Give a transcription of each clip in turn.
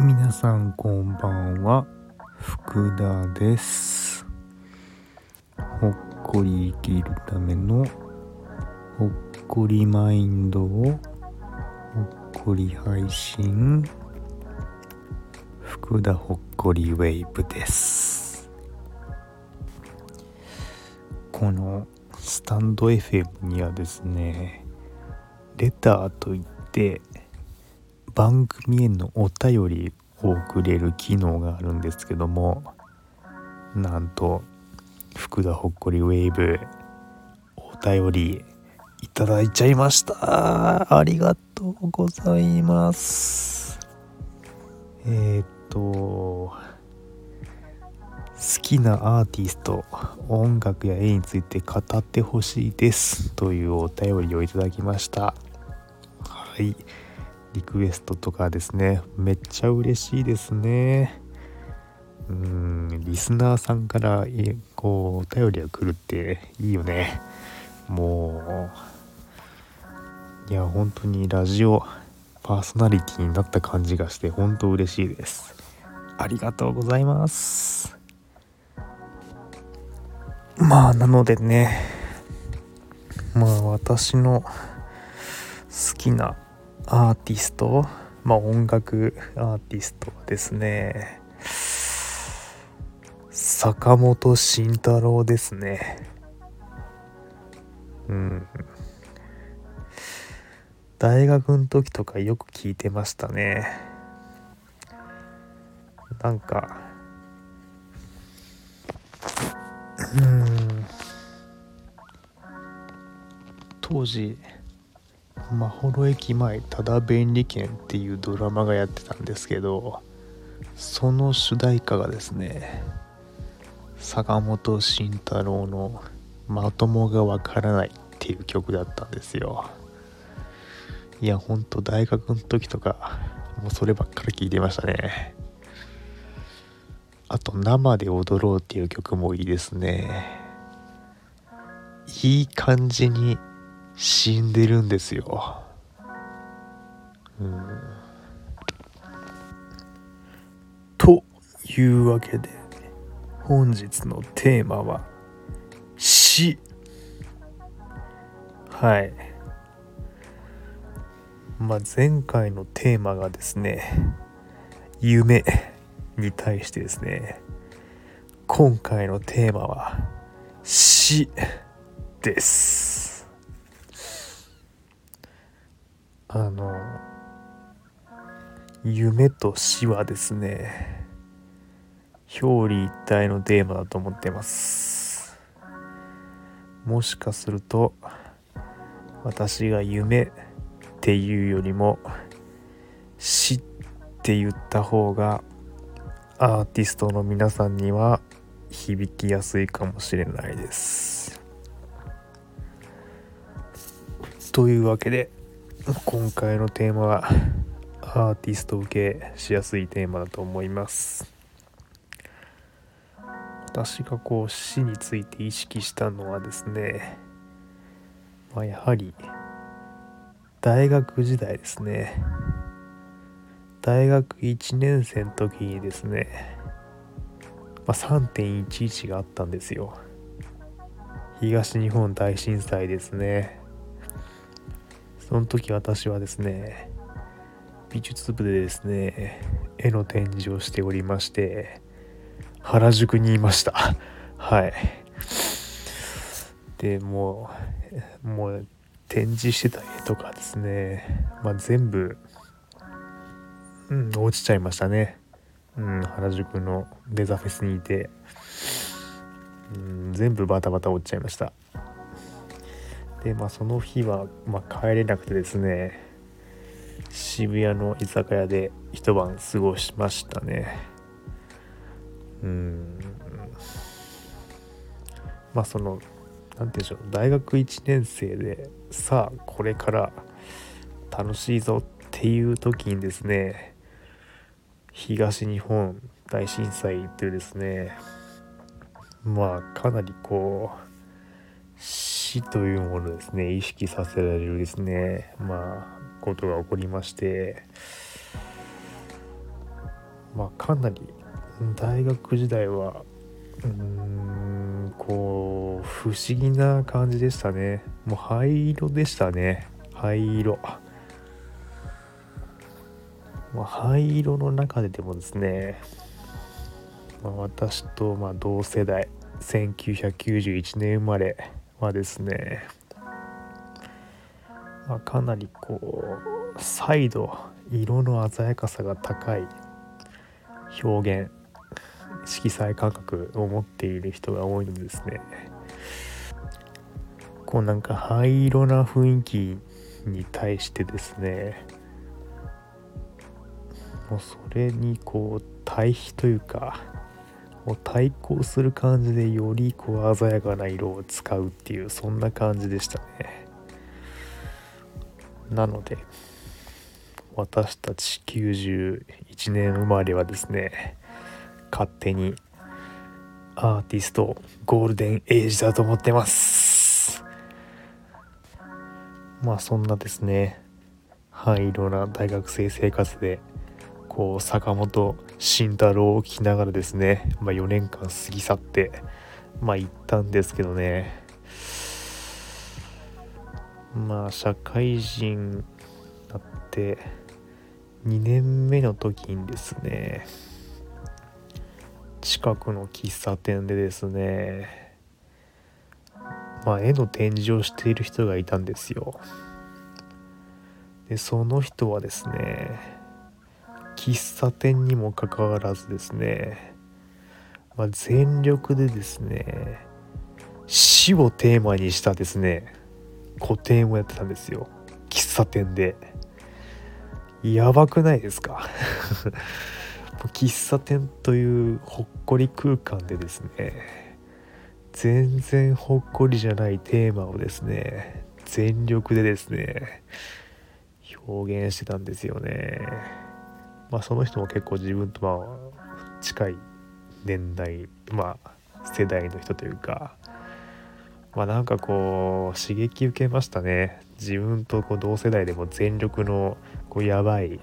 皆さんこんばんは。福田です。ほっこり生きるためのほっこりマインドをほっこり配信。福田ほっこりウェーブです。このタンド FM にはですねレターといって番組へのお便りを送れる機能があるんですけどもなんと福田ほっこりウェーブお便りいただいちゃいました。ありがとうございます。えー、っと好きなアーティスト音楽や絵について語ってほしいです。というお便りをいただきました。はい。リクエストとかですね。めっちゃ嬉しいですね。うんリスナーさんからこうお便りが来るっていいよね。もういや本当にラジオパーソナリティになった感じがして本当嬉しいです。ありがとうございます。まあなのでねまあ私の好きなアーティストまあ音楽アーティストはですね。坂本慎太郎ですね。うん。大学の時とかよく聞いてましたね。なんかうん。当時まほろ駅前ただ便利券っていうドラマがやってたんですけどその主題歌がですね坂本慎太郎の「まともがわからない」っていう曲だったんですよ。いやほんと大学の時とかもうそればっかり聴いてましたね。あと「生で踊ろう」っていう曲もいいですね。いい感じに死んでるんですよ。うん、というわけで本日のテーマは死。はい。まあ前回のテーマがですね夢。に対してですね今回のテーマは死です。あの夢と死はですね表裏一体のテーマだと思ってます。もしかすると私が夢っていうよりも死って言った方がアーティストの皆さんには響きやすいかもしれないです。というわけで今回のテーマはアーティスト受けしやすいテーマだと思います。私がこう死について意識したのはですね、まあ、やはり大学時代ですね。大学1年生の時にですね、まあ、3.11があったんですよ。東日本大震災ですね。その時私はですね美術部でですね絵の展示をしておりまして原宿にいました。はい。でもうもう展示してた絵とかですねまあ全部うん落ちちゃいましたね。うん原宿のデザフェスにいて。うん全部バタバタ落ちちゃいました。でまあその日は、まあ、帰れなくてですね渋谷の居酒屋で一晩過ごしましたね。うん。まあその何て言うんでしょう大学1年生でさあこれから楽しいぞっていう時にですね東日本大震災っていうですねまあかなりこう死というものですね意識させられるですねまあことが起こりましてまあかなり大学時代はうーんこう不思議な感じでしたね。もう灰色でしたね。灰色。まあ、灰色の中ででもですね、まあ、私とま同世代1991年生まれはですね、まあ、かなりこう再度色の鮮やかさが高い表現色彩感覚を持っている人が多いのでですねこうなんか灰色な雰囲気に対してですねもうそれにこう対比というかもう対抗する感じでよりこう鮮やかな色を使うっていうそんな感じでしたね。なので私たち91年生まれはですね勝手にアーティストゴールデンエイジだと思ってます。まあそんなですね灰色な大学生生活でこう坂本慎太郎を聞きながらですね、まあ、4年間過ぎ去ってまあ行ったんですけどね。まあ社会人になって2年目の時にですね近くの喫茶店でですねまあ絵の展示をしている人がいたんですよ。でその人はですね喫茶店にもかかわらずですね、まあ、全力でですね死をテーマにしたですね個展をやってたんですよ。喫茶店で。やばくないですか？喫茶店というほっこり空間でですね全然ほっこりじゃないテーマをですね全力でですね表現してたんですよね。まあその人も結構自分とまあ近い年代まあ世代の人というかまあなんかこう刺激受けましたね。自分とこう同世代でも全力のこうやばい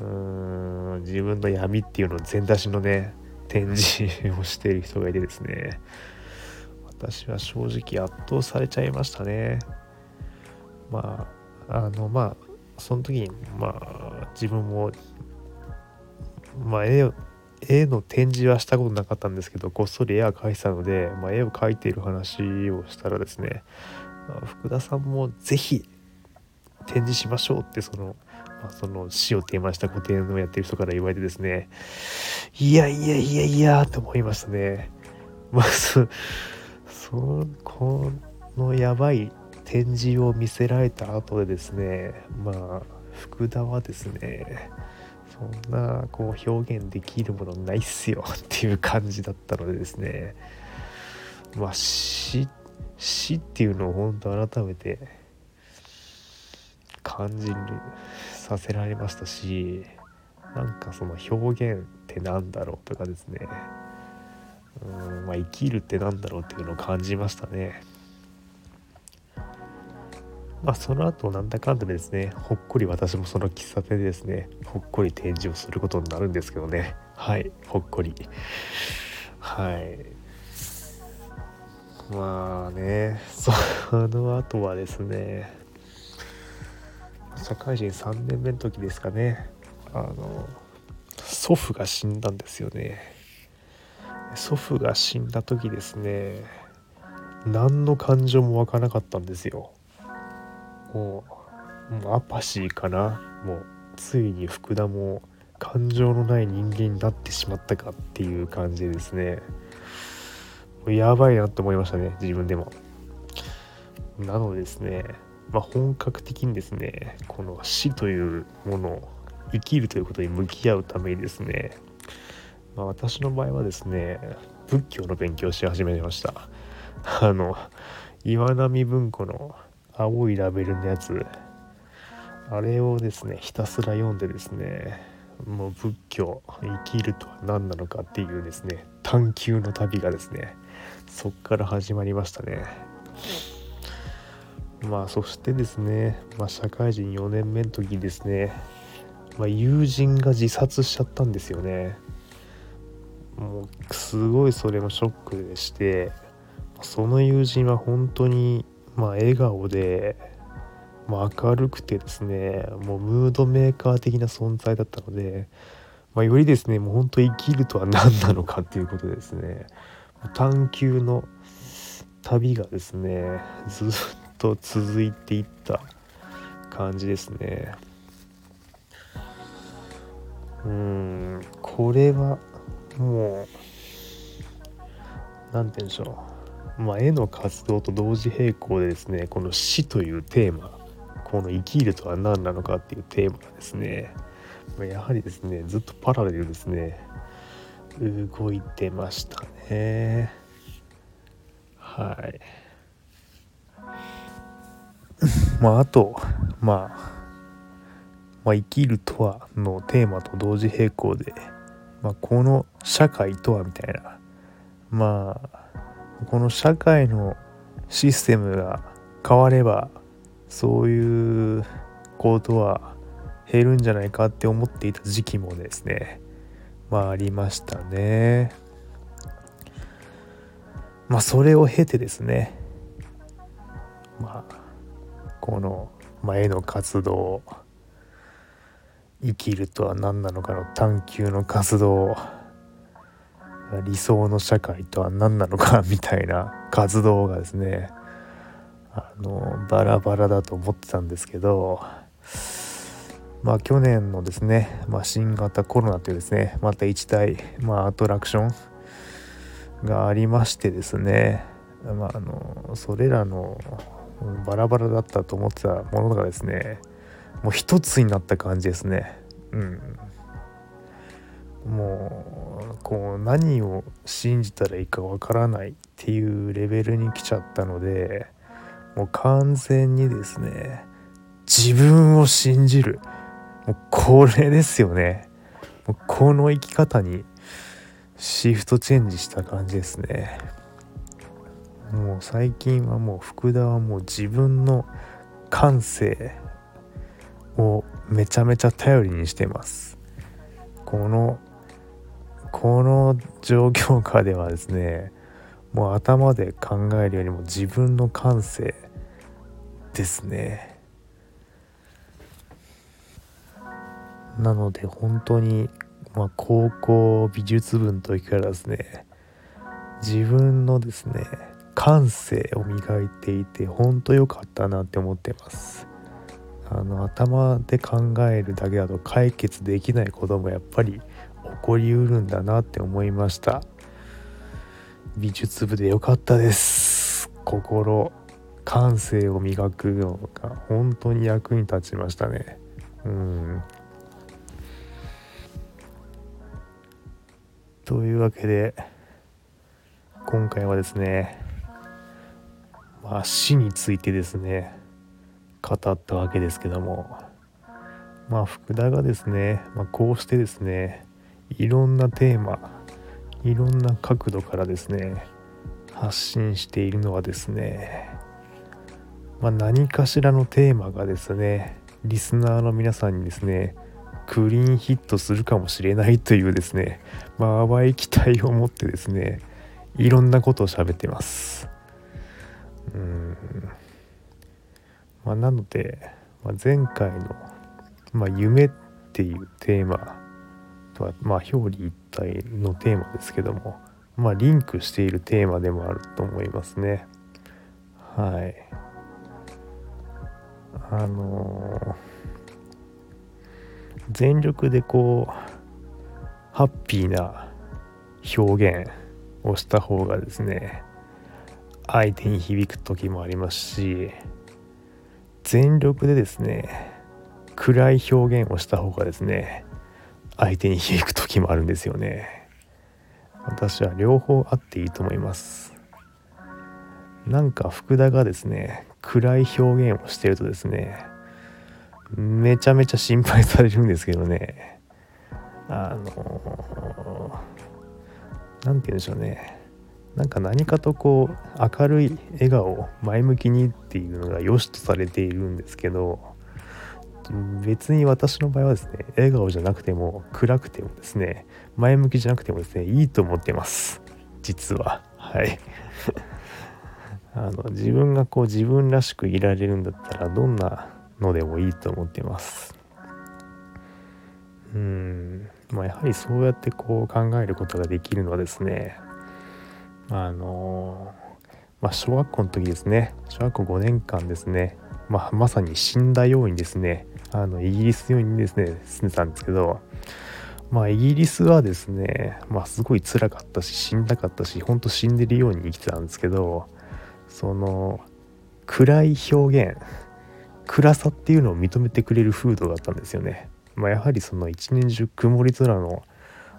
うん自分の闇っていうのを全出しのね展示をしている人がいてですね。私は正直圧倒されちゃいましたね。まああのまあその時にまあ自分もまあ絵絵の展示はしたことなかったんですけどこっそり絵は描いてたので、まあ、絵を描いている話をしたらですね、あ、福田さんも是非展示しましょうってその,、ま、その死をテーマした個展をやってる人から言われてですねいやいやいやいやと思いましたね。まあそそこのやばい展示を見せられた後でですねまあ福田はですねそんなこう表現できるものないっすよっていう感じだったのでですねまあ死っていうのを本当改めて感じるさせられましたしなんかその表現ってなんだろうとかですねうんまあ生きるってなんだろうっていうのを感じましたね。まあその後なんだかんだですねほっこり私もその喫茶店でですねほっこり展示をすることになるんですけどね。はいほっこり。はい。まあねその後はですね社会人3年目の時ですかねあの祖父が死んだんですよね。祖父が死んだ時ですね何の感情も湧かなかったんですよ。もうアパシーかな。もうついに福田も感情のない人間になってしまったかっていう感じですね。やばいなと思いましたね自分でも。なのでですね、まあ、本格的にですねこの死というものを生きるということに向き合うためにですね、まあ、私の場合はですね仏教の勉強をし始めました。あの岩波文庫の青いラベルのやつ。あれをですねひたすら読んでですねもう仏教生きるとは何なのかっていうですね探求の旅がですねそっから始まりましたね。まあそしてですね、まあ、社会人4年目の時にですね、まあ、友人が自殺しちゃったんですよね。もうすごいそれもショックでしてその友人は本当にまあ笑顔で、まあ、明るくてですねもうムードメーカー的な存在だったので、まあ、よりですねもう本当生きるとは何なのかっていうことですね探求の旅がですねずっと続いていった感じですね。うんこれはもう何て言うんでしょう。まあ絵の活動と同時並行でですねこの死というテーマこの生きるとは何なのかっていうテーマがですねやはりですねずっとパラレルですね動いてましたね。はい。まああとまあまあ、生きるとはのテーマと同時並行で、まあ、この社会とはみたいなまあこの社会のシステムが変わればそういうことは減るんじゃないかって思っていた時期もですねまあありましたね。まあそれを経てですねまあこの、まあ、絵の活動生きるとは何なのかの探求の活動理想の社会とは何なのかみたいな活動がですねあのバラバラだと思ってたんですけどまあ去年のですね、まあ、新型コロナというですねまた一大、まあ、アトラクションがありましてですね、まあ、あのそれらのバラバラだったと思ってたものがですねもう一つになった感じですね。うん。もうこう何を信じたらいいかわからないっていうレベルに来ちゃったのでもう完全にですね自分を信じる。もうこれですよね。もうこの生き方にシフトチェンジした感じですね。もう最近はもう福田はもう自分の感性をめちゃめちゃ頼りにしてます。このこの状況下ではですねもう頭で考えるよりも自分の感性ですね。なので本当に、まあ、高校美術部の時からですね自分のですね感性を磨いていて本当良かったなって思ってます。あの頭で考えるだけだと解決できないこともやっぱり起こりうるんだなって思いました。美術部で良かったです。心感性を磨くのが本当に役に立ちましたね。うん。というわけで今回はですねまあ死についてですね語ったわけですけども。まあ福田がですね、まあ、こうしてですねいろんなテーマいろんな角度からですね発信しているのはですね、まあ、何かしらのテーマがですねリスナーの皆さんにですねクリーンヒットするかもしれないというですね、まあ、淡い期待を持ってですねいろんなことを喋ってます。うん。まあ、なので、まあ、前回の、まあ、夢っていうテーマとは、まあ、表裏一体のテーマですけども、まあ、リンクしているテーマでもあると思いますね。はい。あのー、全力でこうハッピーな表現をした方がですね相手に響く時もありますし全力でですね暗い表現をした方がですね相手に響く時もあるんですよね。私は両方あっていいと思います。なんか福田がですね暗い表現をしてるとですねめちゃめちゃ心配されるんですけどね。あの何て言うんでしょうね。なんか何かとこう明るい笑顔前向きにっていうのが良しとされているんですけど別に私の場合はですね笑顔じゃなくても暗くてもですね前向きじゃなくてもですねいいと思ってます。実は。はい。あの自分がこう自分らしくいられるんだったらどんなのでもいいと思ってます。うん。まあやはりそうやってこう考えることができるのはですねあのまあ、小学校の時ですね。小学校5年間ですね、まあ、まさに死んだようにですねあのイギリスにですね住んでたんですけどまあイギリスはですねまあすごい辛かったし死んだかったしほんと死んでるように生きてたんですけどその暗い表現暗さっていうのを認めてくれる風土だったんですよね。まあ、やはりその一年中曇り空の,、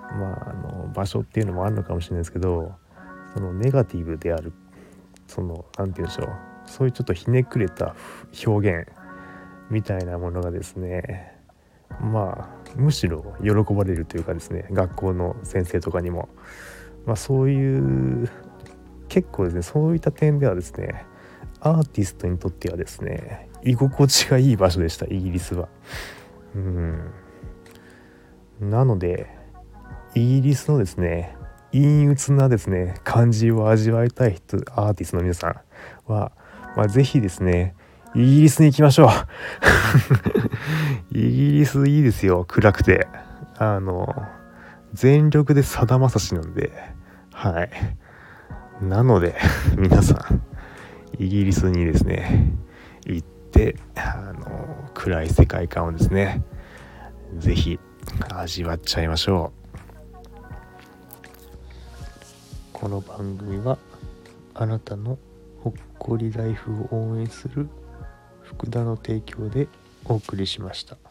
まあ、あの場所っていうのもあるのかもしれないですけどそのネガティブであるその何て言うんでしょうそういうちょっとひねくれた表現みたいなものがですねまあむしろ喜ばれるというかですね学校の先生とかにも、まあ、そういう結構ですねそういった点ではですねアーティストにとってはですね居心地がいい場所でしたイギリスは。うんなのでイギリスのですね陰鬱なですね感じを味わいたい人アーティストの皆さんは、まあ、是非ですねイギリスに行きましょう。イギリスいいですよ。暗くて。あの全力でさだまさしなんで。はい。なので 皆さんイギリスにですね行ってあの暗い世界観をですね是非味わっちゃいましょう。この番組はあなたのほっこりライフを応援する福田の提供でお送りしました。